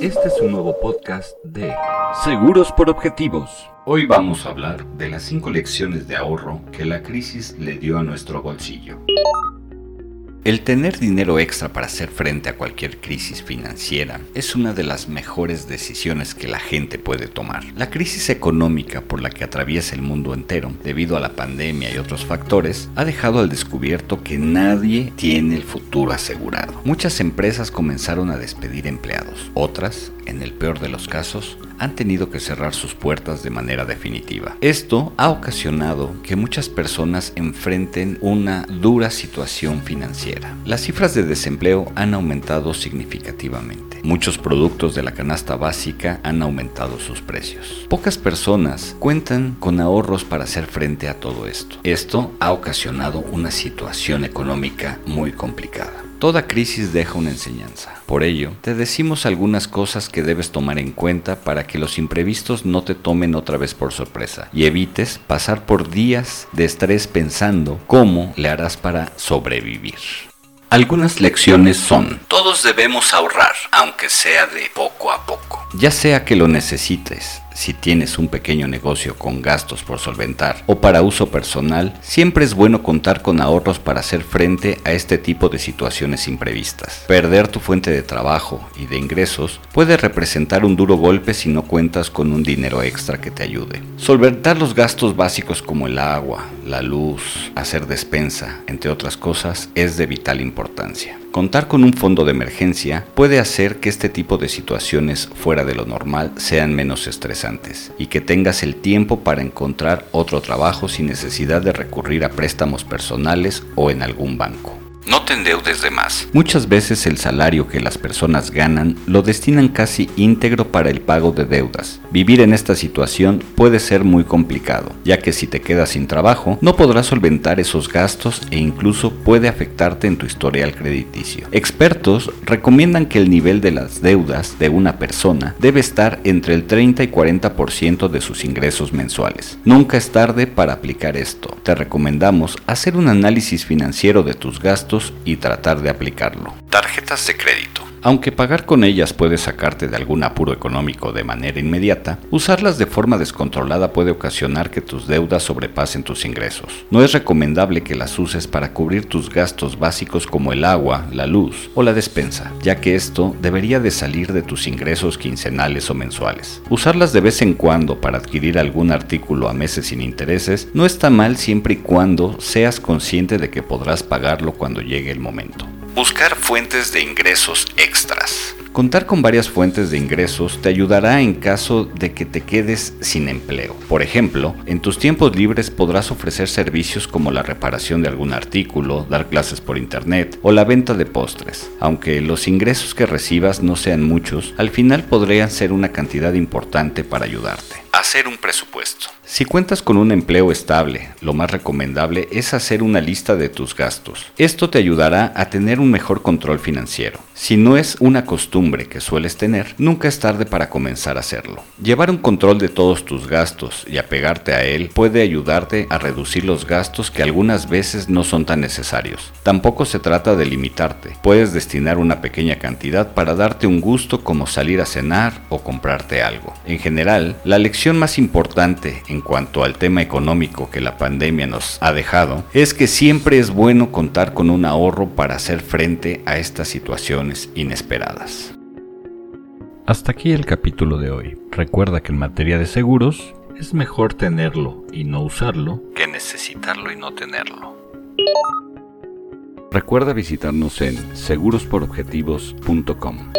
Este es un nuevo podcast de Seguros por Objetivos. Hoy vamos a hablar de las 5 lecciones de ahorro que la crisis le dio a nuestro bolsillo. El tener dinero extra para hacer frente a cualquier crisis financiera es una de las mejores decisiones que la gente puede tomar. La crisis económica por la que atraviesa el mundo entero, debido a la pandemia y otros factores, ha dejado al descubierto que nadie tiene el futuro asegurado. Muchas empresas comenzaron a despedir empleados, otras, en el peor de los casos, han tenido que cerrar sus puertas de manera definitiva. Esto ha ocasionado que muchas personas enfrenten una dura situación financiera. Las cifras de desempleo han aumentado significativamente. Muchos productos de la canasta básica han aumentado sus precios. Pocas personas cuentan con ahorros para hacer frente a todo esto. Esto ha ocasionado una situación económica muy complicada. Toda crisis deja una enseñanza. Por ello, te decimos algunas cosas que debes tomar en cuenta para que los imprevistos no te tomen otra vez por sorpresa y evites pasar por días de estrés pensando cómo le harás para sobrevivir. Algunas lecciones son, todos debemos ahorrar, aunque sea de poco a poco. Ya sea que lo necesites, si tienes un pequeño negocio con gastos por solventar o para uso personal, siempre es bueno contar con ahorros para hacer frente a este tipo de situaciones imprevistas. Perder tu fuente de trabajo y de ingresos puede representar un duro golpe si no cuentas con un dinero extra que te ayude. Solventar los gastos básicos como el agua, la luz, hacer despensa, entre otras cosas, es de vital importancia. Contar con un fondo de emergencia puede hacer que este tipo de situaciones fuera de lo normal sean menos estresantes y que tengas el tiempo para encontrar otro trabajo sin necesidad de recurrir a préstamos personales o en algún banco. No te endeudes de más. Muchas veces el salario que las personas ganan lo destinan casi íntegro para el pago de deudas. Vivir en esta situación puede ser muy complicado, ya que si te quedas sin trabajo no podrás solventar esos gastos e incluso puede afectarte en tu historial crediticio. Expertos recomiendan que el nivel de las deudas de una persona debe estar entre el 30 y 40% de sus ingresos mensuales. Nunca es tarde para aplicar esto. Te recomendamos hacer un análisis financiero de tus gastos y tratar de aplicarlo. Tarjetas de crédito. Aunque pagar con ellas puede sacarte de algún apuro económico de manera inmediata, usarlas de forma descontrolada puede ocasionar que tus deudas sobrepasen tus ingresos. No es recomendable que las uses para cubrir tus gastos básicos como el agua, la luz o la despensa, ya que esto debería de salir de tus ingresos quincenales o mensuales. Usarlas de vez en cuando para adquirir algún artículo a meses sin intereses no está mal siempre y cuando seas consciente de que podrás pagarlo cuando llegue el momento. Buscar fuentes de ingresos extras. Contar con varias fuentes de ingresos te ayudará en caso de que te quedes sin empleo. Por ejemplo, en tus tiempos libres podrás ofrecer servicios como la reparación de algún artículo, dar clases por internet o la venta de postres. Aunque los ingresos que recibas no sean muchos, al final podrían ser una cantidad importante para ayudarte. Hacer un presupuesto. Si cuentas con un empleo estable, lo más recomendable es hacer una lista de tus gastos. Esto te ayudará a tener un mejor control financiero. Si no es una costumbre que sueles tener, nunca es tarde para comenzar a hacerlo. Llevar un control de todos tus gastos y apegarte a él puede ayudarte a reducir los gastos que algunas veces no son tan necesarios. Tampoco se trata de limitarte. Puedes destinar una pequeña cantidad para darte un gusto como salir a cenar o comprarte algo. En general, la lección más importante en en cuanto al tema económico que la pandemia nos ha dejado, es que siempre es bueno contar con un ahorro para hacer frente a estas situaciones inesperadas. Hasta aquí el capítulo de hoy. Recuerda que en materia de seguros es mejor tenerlo y no usarlo que necesitarlo y no tenerlo. Recuerda visitarnos en segurosporobjetivos.com.